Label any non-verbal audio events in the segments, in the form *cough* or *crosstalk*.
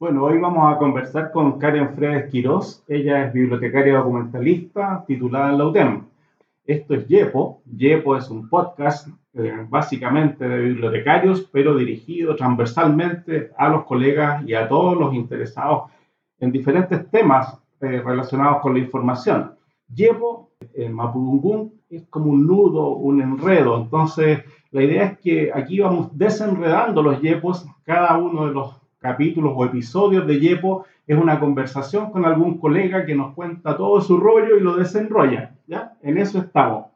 Bueno, hoy vamos a conversar con Karen Fredes Quirós. Ella es bibliotecaria documentalista titulada en la UTEM. Esto es YEPO. YEPO es un podcast eh, básicamente de bibliotecarios, pero dirigido transversalmente a los colegas y a todos los interesados en diferentes temas eh, relacionados con la información. YEPO en Mapudungun es como un nudo, un enredo. Entonces, la idea es que aquí vamos desenredando los YEPOs, cada uno de los capítulos o episodios de Yepo es una conversación con algún colega que nos cuenta todo su rollo y lo desenrolla. ¿ya? En eso estamos.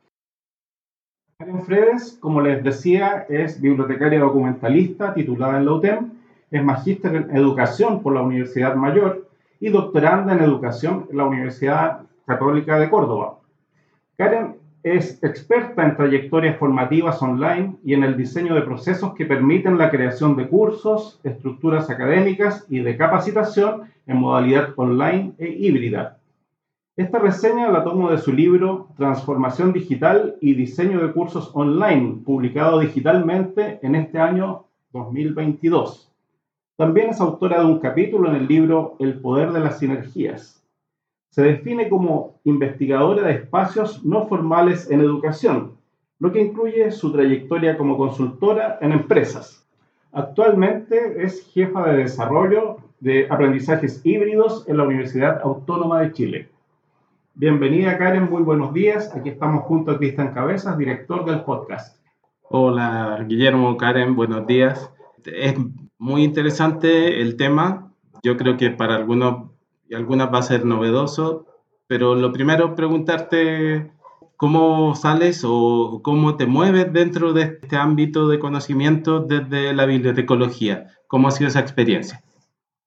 Karen Fredes, como les decía, es bibliotecaria documentalista titulada en la UTEM, es magíster en educación por la Universidad Mayor y doctoranda en educación en la Universidad Católica de Córdoba. Karen es experta en trayectorias formativas online y en el diseño de procesos que permiten la creación de cursos, estructuras académicas y de capacitación en modalidad online e híbrida. Esta reseña la tomo de su libro Transformación Digital y Diseño de Cursos Online, publicado digitalmente en este año 2022. También es autora de un capítulo en el libro El Poder de las Sinergias, se define como investigadora de espacios no formales en educación, lo que incluye su trayectoria como consultora en empresas. Actualmente es jefa de desarrollo de aprendizajes híbridos en la Universidad Autónoma de Chile. Bienvenida Karen, muy buenos días. Aquí estamos junto a Cristian Cabezas, director del podcast. Hola Guillermo, Karen, buenos días. Es muy interesante el tema. Yo creo que para algunos algunas va a ser novedoso, pero lo primero preguntarte cómo sales o cómo te mueves dentro de este ámbito de conocimiento desde la bibliotecología. ¿Cómo ha sido esa experiencia?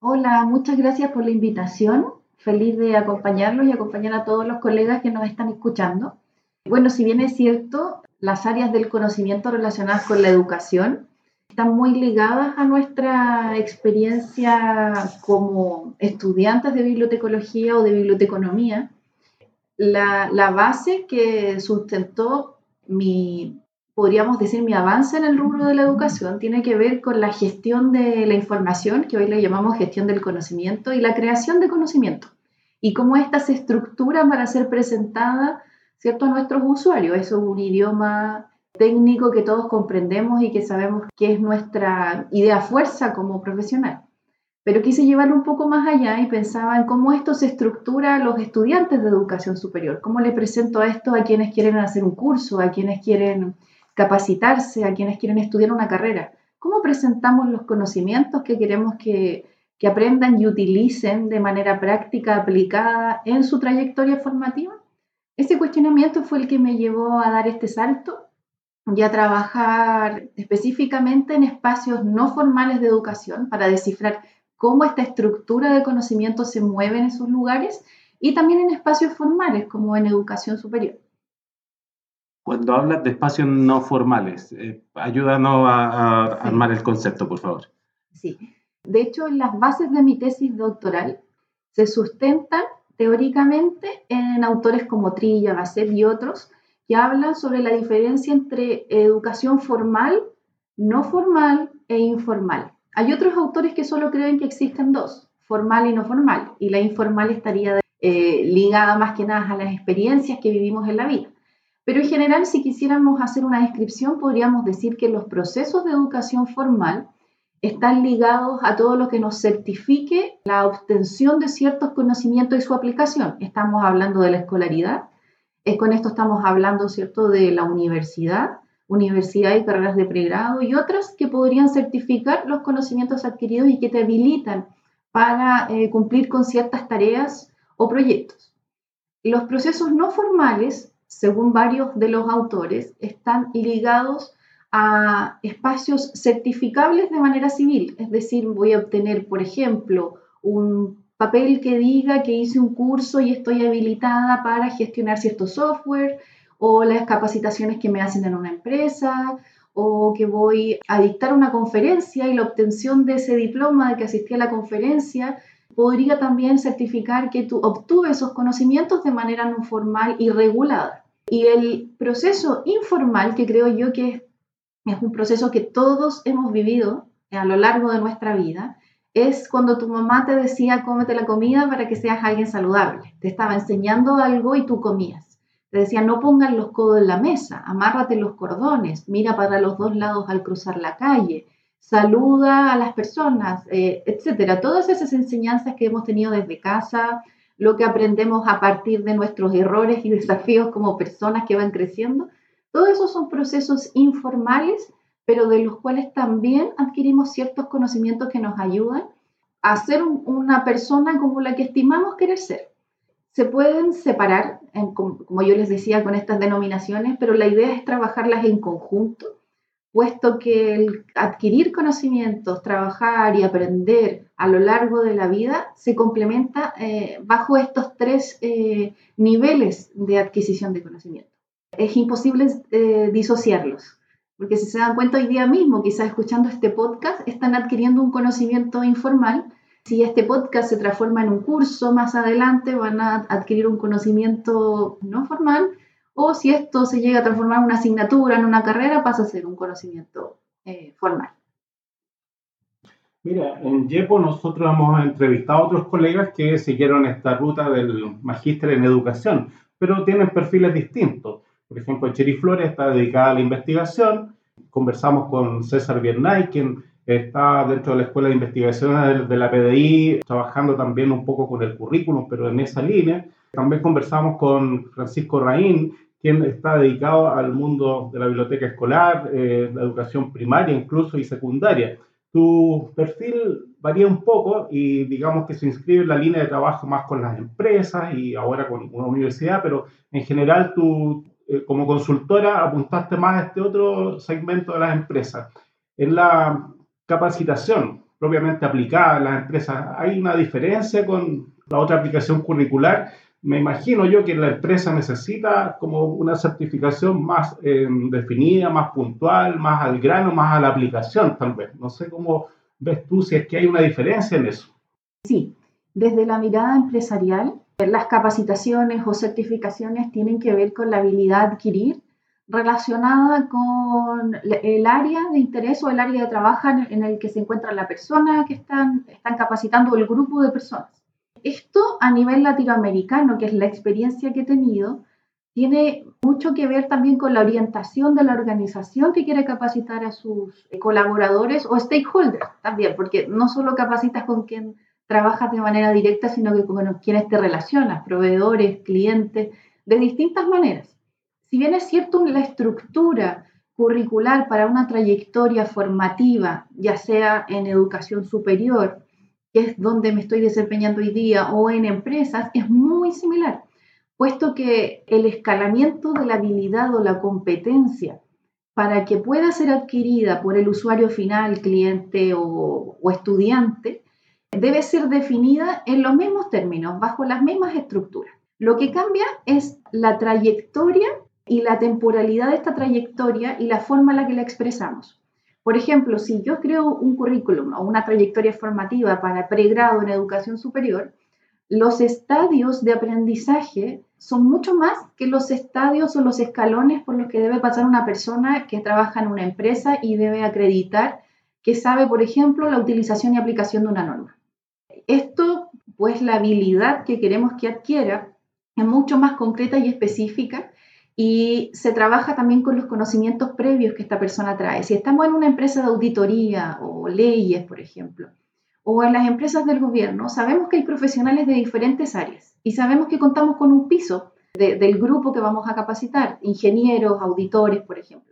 Hola, muchas gracias por la invitación. Feliz de acompañarlos y acompañar a todos los colegas que nos están escuchando. Bueno, si bien es cierto, las áreas del conocimiento relacionadas con la educación están muy ligadas a nuestra experiencia como estudiantes de bibliotecología o de biblioteconomía. La, la base que sustentó mi, podríamos decir, mi avance en el rubro de la educación tiene que ver con la gestión de la información, que hoy le llamamos gestión del conocimiento, y la creación de conocimiento, y cómo ésta se estructura para ser presentada ¿cierto? a nuestros usuarios. Eso es un idioma técnico que todos comprendemos y que sabemos que es nuestra idea fuerza como profesional. Pero quise llevarlo un poco más allá y pensaba en cómo esto se estructura a los estudiantes de educación superior, cómo le presento esto a quienes quieren hacer un curso, a quienes quieren capacitarse, a quienes quieren estudiar una carrera. ¿Cómo presentamos los conocimientos que queremos que, que aprendan y utilicen de manera práctica, aplicada en su trayectoria formativa? Ese cuestionamiento fue el que me llevó a dar este salto y a trabajar específicamente en espacios no formales de educación para descifrar cómo esta estructura de conocimiento se mueve en esos lugares y también en espacios formales como en educación superior. Cuando hablas de espacios no formales, eh, ayúdanos a, armar el concepto, por favor. Sí, de hecho, las bases de mi tesis doctoral se sustentan teóricamente en autores como Trilla, Basset y otros, que hablan sobre la diferencia entre educación formal, no formal e informal. Hay otros autores que solo creen que existen dos, formal y no formal, y la informal estaría eh, ligada más que nada a las experiencias que vivimos en la vida. Pero en general, si quisiéramos hacer una descripción, podríamos decir que los procesos de educación formal están ligados a todo lo que nos certifique la obtención de ciertos conocimientos y su aplicación. Estamos hablando de la escolaridad, con esto estamos hablando, ¿cierto?, de la universidad, universidad y carreras de pregrado y otras que podrían certificar los conocimientos adquiridos y que te habilitan para eh, cumplir con ciertas tareas o proyectos. Los procesos no formales, según varios de los autores, están ligados a espacios certificables de manera civil, es decir, voy a obtener, por ejemplo, un papel que diga que hice un curso y estoy habilitada para gestionar cierto software o las capacitaciones que me hacen en una empresa o que voy a dictar una conferencia y la obtención de ese diploma de que asistí a la conferencia podría también certificar que tú obtuve esos conocimientos de manera no formal y regulada. Y el proceso informal, que creo yo que es es un proceso que todos hemos vivido a lo largo de nuestra vida, es cuando tu mamá te decía cómete la comida para que seas alguien saludable. Te estaba enseñando algo y tú comías. Te decía no pongan los codos en la mesa, amárrate los cordones, mira para los dos lados al cruzar la calle, saluda a las personas, eh, etcétera. Todas esas enseñanzas que hemos tenido desde casa, lo que aprendemos a partir de nuestros errores y desafíos como personas que van creciendo, todos esos son procesos informales pero de los cuales también adquirimos ciertos conocimientos que nos ayudan a ser una persona como la que estimamos querer ser. Se pueden separar, como yo les decía, con estas denominaciones, pero la idea es trabajarlas en conjunto, puesto que el adquirir conocimientos, trabajar y aprender a lo largo de la vida se complementa eh, bajo estos tres eh, niveles de adquisición de conocimiento. Es imposible eh, disociarlos. Porque si se dan cuenta hoy día mismo, quizás escuchando este podcast, están adquiriendo un conocimiento informal. Si este podcast se transforma en un curso más adelante, van a adquirir un conocimiento no formal. O si esto se llega a transformar en una asignatura, en una carrera, pasa a ser un conocimiento eh, formal. Mira, en YEPO nosotros hemos entrevistado a otros colegas que siguieron esta ruta del magíster en educación, pero tienen perfiles distintos. Por ejemplo, Cheri Flores está dedicada a la investigación. Conversamos con César Biernay, quien está dentro de la Escuela de Investigación de la PDI, trabajando también un poco con el currículum, pero en esa línea. También conversamos con Francisco Raín, quien está dedicado al mundo de la biblioteca escolar, eh, la educación primaria incluso y secundaria. Tu perfil varía un poco y digamos que se inscribe en la línea de trabajo más con las empresas y ahora con una universidad, pero en general tu, eh, como consultora apuntaste más a este otro segmento de las empresas. En la capacitación propiamente aplicada en las empresas, ¿hay una diferencia con la otra aplicación curricular? Me imagino yo que la empresa necesita como una certificación más eh, definida, más puntual, más al grano, más a la aplicación, tal vez. No sé cómo ves tú si es que hay una diferencia en eso. Sí, desde la mirada empresarial, las capacitaciones o certificaciones tienen que ver con la habilidad a adquirir relacionada con el área de interés o el área de trabajo en el que se encuentra la persona que están, están capacitando el grupo de personas. Esto a nivel latinoamericano, que es la experiencia que he tenido, tiene mucho que ver también con la orientación de la organización que quiere capacitar a sus colaboradores o stakeholders también, porque no solo capacitas con quien trabajas de manera directa, sino que con quienes te relacionas, proveedores, clientes, de distintas maneras. Si bien es cierto la estructura curricular para una trayectoria formativa, ya sea en educación superior, que es donde me estoy desempeñando hoy día, o en empresas, es muy similar, puesto que el escalamiento de la habilidad o la competencia para que pueda ser adquirida por el usuario final, cliente o, o estudiante, debe ser definida en los mismos términos, bajo las mismas estructuras. Lo que cambia es la trayectoria y la temporalidad de esta trayectoria y la forma en la que la expresamos. Por ejemplo, si yo creo un currículum o una trayectoria formativa para pregrado en educación superior, los estadios de aprendizaje son mucho más que los estadios o los escalones por los que debe pasar una persona que trabaja en una empresa y debe acreditar que sabe, por ejemplo, la utilización y aplicación de una norma. Esto, pues la habilidad que queremos que adquiera es mucho más concreta y específica y se trabaja también con los conocimientos previos que esta persona trae. Si estamos en una empresa de auditoría o leyes, por ejemplo, o en las empresas del gobierno, sabemos que hay profesionales de diferentes áreas y sabemos que contamos con un piso del grupo que vamos a capacitar, ingenieros, auditores, por ejemplo.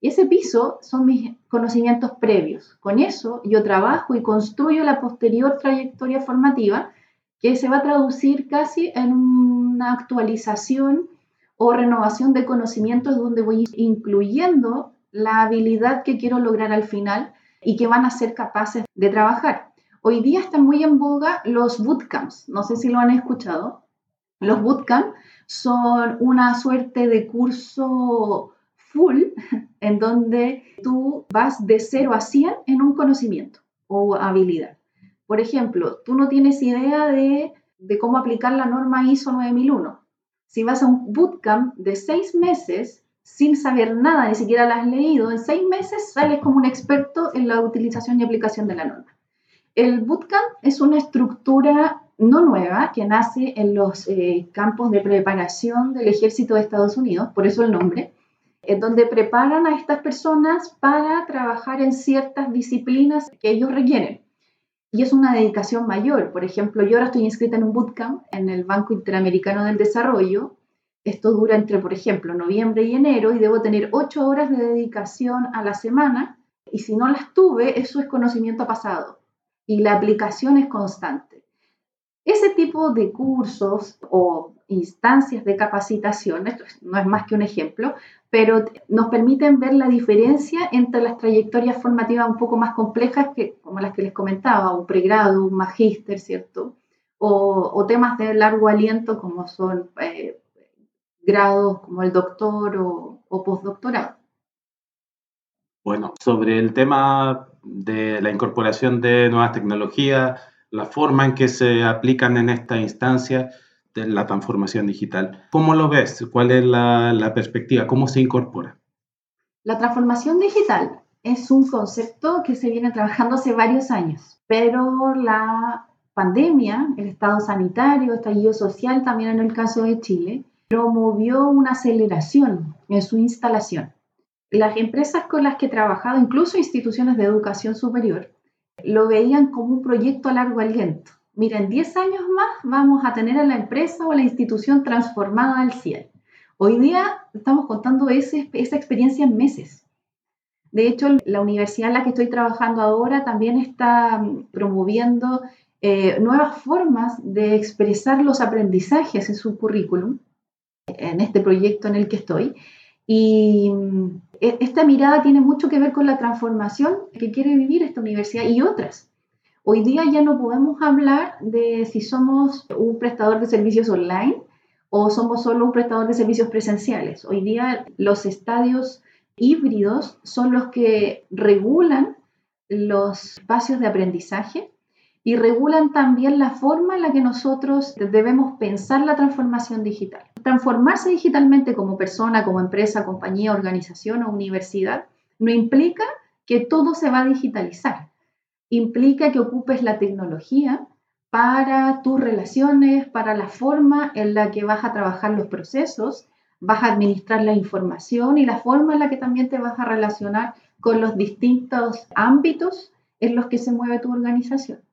Y ese piso son mis conocimientos previos. Con eso yo trabajo y construyo la posterior trayectoria formativa que se va a traducir casi en una actualización o renovación de conocimientos donde voy incluyendo la habilidad que quiero lograr al final y que van a ser capaces de trabajar. Hoy día están muy en boga los bootcamps, no sé si lo han escuchado. Los bootcamps son una suerte de curso full en donde tú vas de 0 a 100 en un conocimiento o habilidad. Por ejemplo, tú no tienes idea de, cómo aplicar la norma ISO 9001. Si vas a un bootcamp de seis meses, sin saber nada, ni siquiera la has leído, en seis meses sales como un experto en la utilización y aplicación de la norma. El bootcamp es una estructura no nueva que nace en los eh, campos de preparación del ejército de Estados Unidos, por eso el nombre, en donde preparan a estas personas para trabajar en ciertas disciplinas que ellos requieren. Y es una dedicación mayor. Por ejemplo, yo ahora estoy inscrita en un bootcamp en el Banco Interamericano del Desarrollo. Esto dura entre, por ejemplo, noviembre y enero y debo tener ocho horas de dedicación a la semana. Y si no las tuve, eso es conocimiento pasado. Y la aplicación es constante. Ese tipo de cursos o instancias de capacitación, esto no es más que un ejemplo, pero nos permiten ver la diferencia entre las trayectorias formativas un poco más complejas, que, como las que les comentaba, un pregrado, un magíster, ¿cierto? O, temas de largo aliento como son eh, grados como el doctor o, o postdoctorado. Bueno, sobre el tema de la incorporación de nuevas tecnologías, la forma en que se aplican en esta instancia, la transformación digital. ¿Cómo lo ves? ¿Cuál es la, perspectiva? ¿Cómo se incorpora? La transformación digital es un concepto que se viene trabajando hace varios años, pero la pandemia, el estado sanitario, el estallido social, también en el caso de Chile, promovió una aceleración en su instalación. Las empresas con las que he trabajado, incluso instituciones de educación superior, lo veían como un proyecto a largo aliento mira, en 10 años más vamos a tener a la empresa o a la institución transformada al cielo. Hoy día estamos contando esa experiencia en meses. De hecho, la universidad en la que estoy trabajando ahora también está mm, promoviendo eh, nuevas formas de expresar los aprendizajes en su currículum, en este proyecto en el que estoy. Y mm, e, esta mirada tiene mucho que ver con la transformación que quiere vivir esta universidad y otras. Hoy día ya no podemos hablar de si somos un prestador de servicios online o somos solo un prestador de servicios presenciales. Hoy día los estadios híbridos son los que regulan los espacios de aprendizaje y regulan también la forma en la que nosotros debemos pensar la transformación digital. Transformarse digitalmente como persona, como empresa, compañía, organización o universidad no implica que todo se va a digitalizar implica que ocupes la tecnología para tus relaciones, para la forma en la que vas a trabajar los procesos, vas a administrar la información y la forma en la que también te vas a relacionar con los distintos ámbitos en los que se mueve tu organización.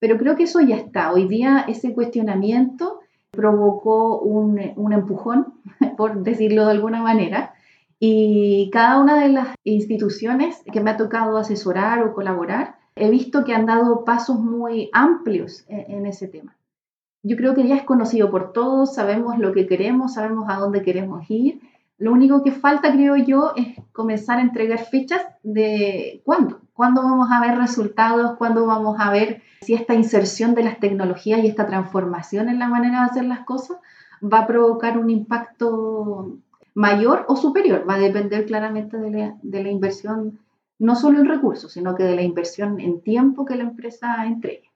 Pero creo que eso ya está. Hoy día ese cuestionamiento provocó un, un empujón, *laughs* por decirlo de alguna manera, y cada una de las instituciones que me ha tocado asesorar o colaborar he visto que han dado pasos muy amplios en, ese tema. Yo creo que ya es conocido por todos, sabemos lo que queremos, sabemos a dónde queremos ir. Lo único que falta, creo yo, es comenzar a entregar fechas de cuándo, cuándo vamos a ver resultados, cuándo vamos a ver si esta inserción de las tecnologías y esta transformación en la manera de hacer las cosas va a provocar un impacto mayor o superior. Va a depender claramente de la, de la inversión no solo en recursos, sino que de la inversión en tiempo que la empresa entregue.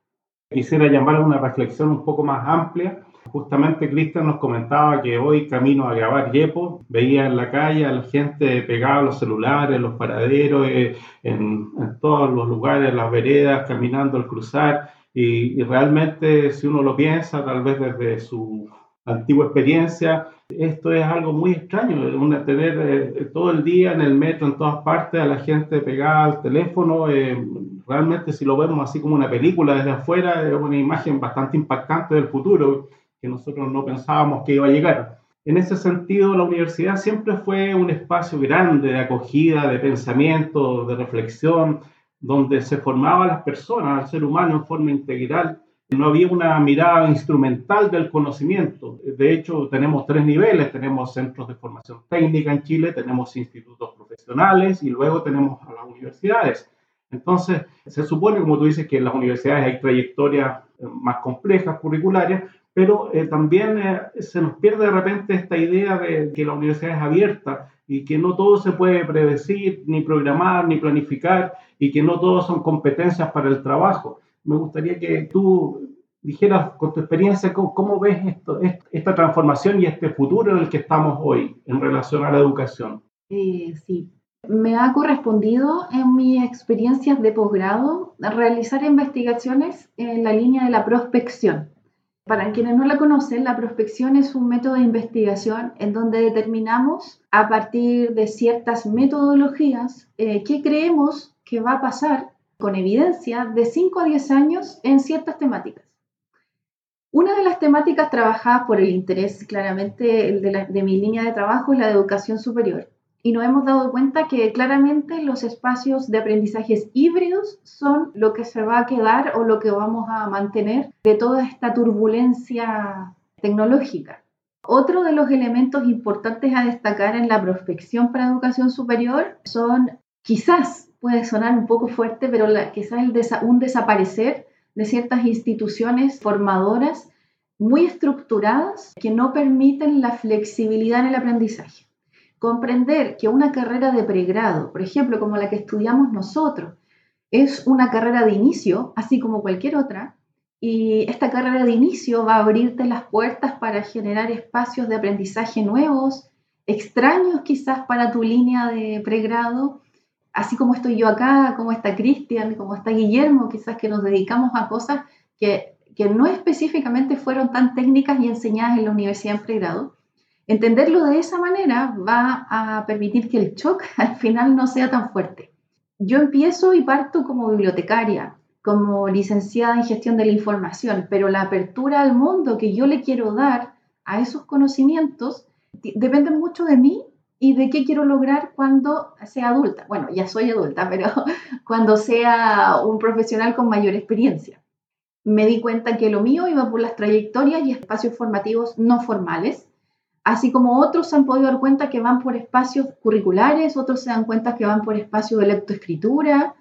Quisiera llamar a una reflexión un poco más amplia. Justamente Cristian nos comentaba que hoy camino a grabar Yepo, veía en la calle a la gente pegada a los celulares, los paraderos, eh, en, todos los lugares, las veredas, caminando al cruzar. y realmente, si uno lo piensa, tal vez desde su antigua experiencia. Esto es algo muy extraño, tener eh, todo el día en el metro, en todas partes, a la gente pegada al teléfono. Eh, realmente si lo vemos así como una película desde afuera, es una imagen bastante impactante del futuro que nosotros no pensábamos que iba a llegar. En ese sentido, la universidad siempre fue un espacio grande de acogida, de pensamiento, de reflexión, donde se formaban las personas, al ser humano en forma integral no había una mirada instrumental del conocimiento. De hecho, tenemos tres niveles. Tenemos centros de formación técnica en Chile, tenemos institutos profesionales y luego tenemos a las universidades. Entonces, se supone, como tú dices, que en las universidades hay trayectorias eh, más complejas, curriculares, pero eh, también eh, se nos pierde de repente esta idea de que la universidad es abierta y que no todo se puede predecir, ni programar, ni planificar, y que no todo son competencias para el trabajo me gustaría que tú dijeras con tu experiencia, ¿cómo, ves esto, esta transformación y este futuro en el que estamos hoy en relación a la educación? Eh, sí, me ha correspondido en mis experiencias de posgrado realizar investigaciones en la línea de la prospección. Para quienes no la conocen, la prospección es un método de investigación en donde determinamos a partir de ciertas metodologías eh, qué creemos que va a pasar con evidencia de 5 a 10 años en ciertas temáticas. Una de las temáticas trabajadas por el interés claramente de, de mi línea de trabajo es la de educación superior y nos hemos dado cuenta que claramente los espacios de aprendizajes híbridos son lo que se va a quedar o lo que vamos a mantener de toda esta turbulencia tecnológica. Otro de los elementos importantes a destacar en la prospección para educación superior son, quizás puede sonar un poco fuerte, pero quizás el un desaparecer de ciertas instituciones formadoras muy estructuradas que no permiten la flexibilidad en el aprendizaje comprender que una carrera de pregrado, por ejemplo, como la que estudiamos nosotros, es una carrera de inicio, así como cualquier otra, y esta carrera de inicio va a abrirte las puertas para generar espacios de aprendizaje nuevos, extraños quizás para tu línea de pregrado, así como estoy yo acá, como está Cristian, como está Guillermo, quizás que nos dedicamos a cosas que, que no específicamente fueron tan técnicas y enseñadas en la universidad en pregrado, Entenderlo de esa manera va a permitir que el shock *laughs* al final no sea tan fuerte. Yo empiezo y parto como bibliotecaria, como licenciada en gestión de la información, pero la apertura al mundo que yo le quiero dar a esos conocimientos depende mucho de mí y de qué quiero lograr cuando sea adulta. Bueno, ya soy adulta, *laughs* pero cuando sea un profesional con mayor experiencia. Me di cuenta que lo mío iba por las trayectorias y espacios formativos no formales, así como otros se han podido dar cuenta que van por espacios curriculares, otros se dan cuenta que van por espacios de lectoescritura,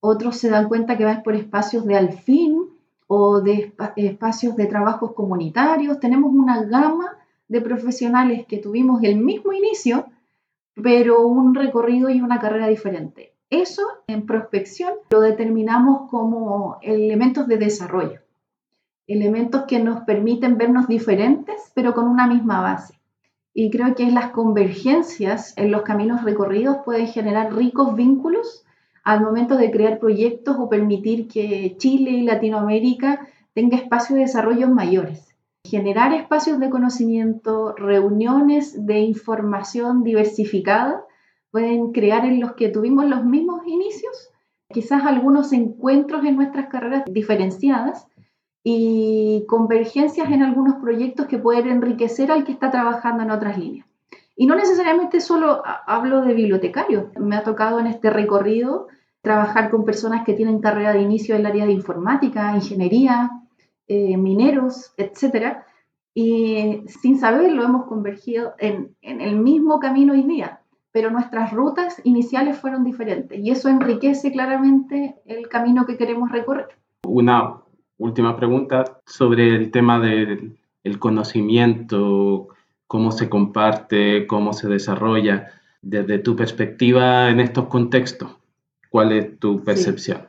otros se dan cuenta que van por espacios de alfin o de espacios de trabajos comunitarios. Tenemos una gama de profesionales que tuvimos el mismo inicio, pero un recorrido y una carrera diferente. Eso en prospección lo determinamos como elementos de desarrollo, elementos que nos permiten vernos diferentes, pero con una misma base y creo que las convergencias en los caminos recorridos pueden generar ricos vínculos al momento de crear proyectos o permitir que Chile y Latinoamérica tenga espacios de desarrollo mayores. Generar espacios de conocimiento, reuniones de información diversificada, pueden crear en los que tuvimos los mismos inicios, quizás algunos encuentros en nuestras carreras diferenciadas, y convergencias en algunos proyectos que pueden enriquecer al que está trabajando en otras líneas. Y no necesariamente solo hablo de bibliotecarios, me ha tocado en este recorrido trabajar con personas que tienen carrera de inicio en el área de informática, ingeniería, eh, mineros, etc. Y sin saberlo hemos convergido en, en el mismo camino hoy día, pero nuestras rutas iniciales fueron diferentes y eso enriquece claramente el camino que queremos recorrer. Una última pregunta sobre el tema del conocimiento, cómo se comparte, cómo se desarrolla, desde tu perspectiva en estos contextos. ¿Cuál es tu percepción?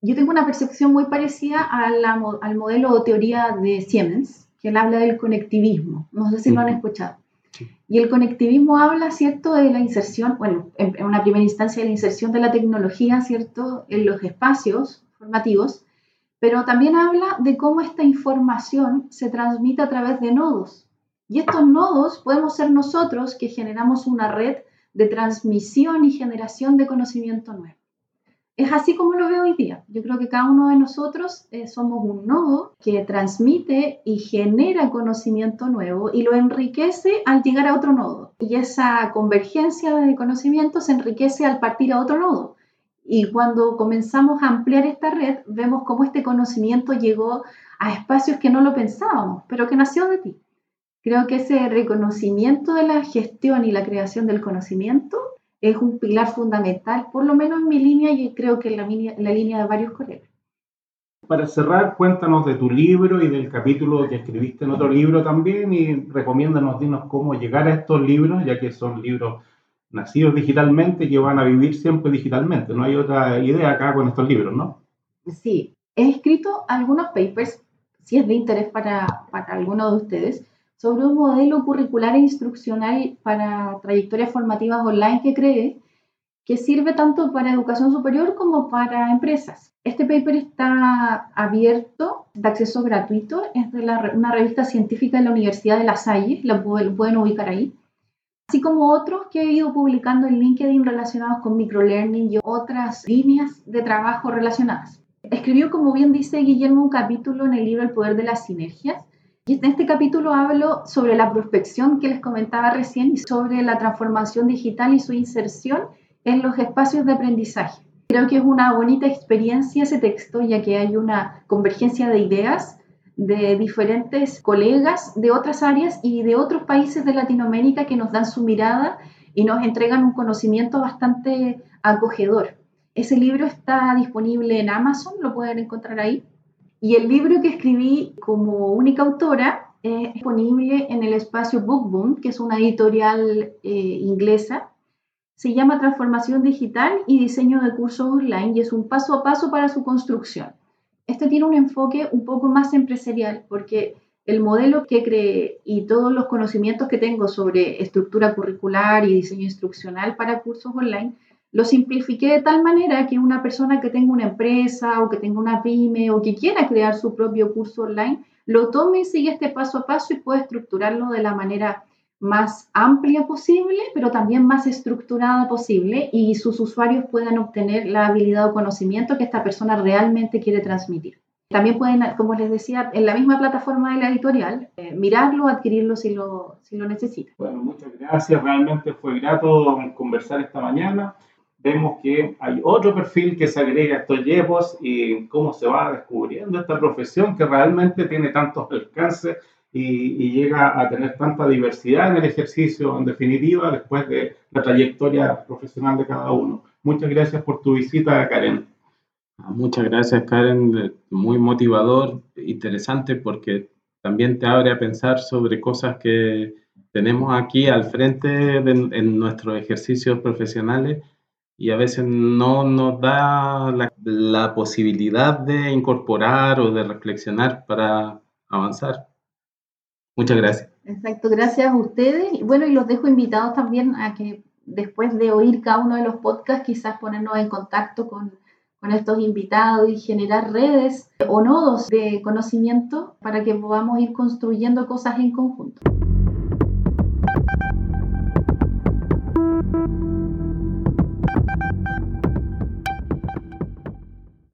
Yo tengo una percepción muy parecida al modelo o teoría de Siemens, que él habla del conectivismo. No sé si lo han escuchado. Y el conectivismo habla, ¿cierto?, de la inserción, bueno, en, en, una primera instancia, de la inserción de la tecnología, ¿cierto?, en los espacios formativos, pero también habla de cómo esta información se transmite a través de nodos. Y estos nodos podemos ser nosotros que generamos una red de transmisión y generación de conocimiento nuevo. Es así como lo veo hoy día. Yo creo que cada uno de nosotros eh, somos un nodo que transmite y genera conocimiento nuevo y lo enriquece al llegar a otro nodo. Y esa convergencia de conocimiento se enriquece al partir a otro nodo. Y cuando comenzamos a ampliar esta red, vemos cómo este conocimiento llegó a espacios que no lo pensábamos, pero que nació de ti. Creo que ese reconocimiento de la gestión y la creación del conocimiento es un pilar fundamental, por lo menos en mi línea y creo que en la, en la línea de varios colegas. Para cerrar, cuéntanos de tu libro y del capítulo que escribiste en otro libro también y recomiéndanos, dinos cómo llegar a estos libros, ya que son libros nacidos digitalmente que van a vivir siempre digitalmente. No hay otra idea acá con estos libros, ¿no? Sí, he escrito algunos papers si es de interés para, para alguno de ustedes, sobre un modelo curricular e instruccional para trayectorias formativas online que cree que sirve tanto para educación superior como para empresas. Este paper está abierto, de acceso gratuito, es de una revista científica de la Universidad de La Salle, lo pueden ubicar ahí, así como otros que he ido publicando en LinkedIn relacionados con microlearning y otras líneas de trabajo relacionadas. Escribió, como bien dice Guillermo, un capítulo en el libro El poder de las sinergias, y en este capítulo hablo sobre la prospección que les comentaba recién y sobre la transformación digital y su inserción en los espacios de aprendizaje. Creo que es una bonita experiencia ese texto, ya que hay una convergencia de ideas de diferentes colegas de otras áreas y de otros países de Latinoamérica que nos dan su mirada y nos entregan un conocimiento bastante acogedor. Ese libro está disponible en Amazon, lo pueden encontrar ahí. Y el libro que escribí como única autora es disponible en el espacio BookBoom, que es una editorial eh, inglesa se llama Transformación Digital y Diseño de Cursos Online y es un paso a paso para su construcción. Este tiene un enfoque un poco más empresarial porque el modelo que creé y todos los conocimientos que tengo sobre estructura curricular y diseño instruccional para cursos online, lo simplifiqué de tal manera que una persona que tenga una empresa o que tenga una pyme o que quiera crear su propio curso online, lo tome y siga este paso a paso y puede estructurarlo de la manera más amplia posible, pero también más estructurada posible y sus usuarios puedan obtener la habilidad o conocimiento que esta persona realmente quiere transmitir. También pueden, como les decía, en la misma plataforma de la editorial, eh, mirarlo, adquirirlo si lo, si lo necesitan. Bueno, muchas gracias. Realmente fue grato conversar esta mañana. Vemos que hay otro perfil que se agrega a estos yepos y cómo se va descubriendo esta profesión que realmente tiene tantos alcances y, llega a tener tanta diversidad en el ejercicio, en definitiva, después de la trayectoria profesional de cada uno. Muchas gracias por tu visita, Karen. Ah, muchas gracias, Karen. Muy motivador, interesante, porque también te abre a pensar sobre cosas que tenemos aquí al frente en nuestros ejercicios profesionales y a veces no nos da la, la posibilidad de incorporar o de reflexionar para avanzar. Muchas gracias. Exacto, gracias a ustedes. Y bueno, y los dejo invitados también a que después de oír cada uno de los podcasts, quizás ponernos en contacto con, con estos invitados y generar redes o nodos de conocimiento para que podamos ir construyendo cosas en conjunto.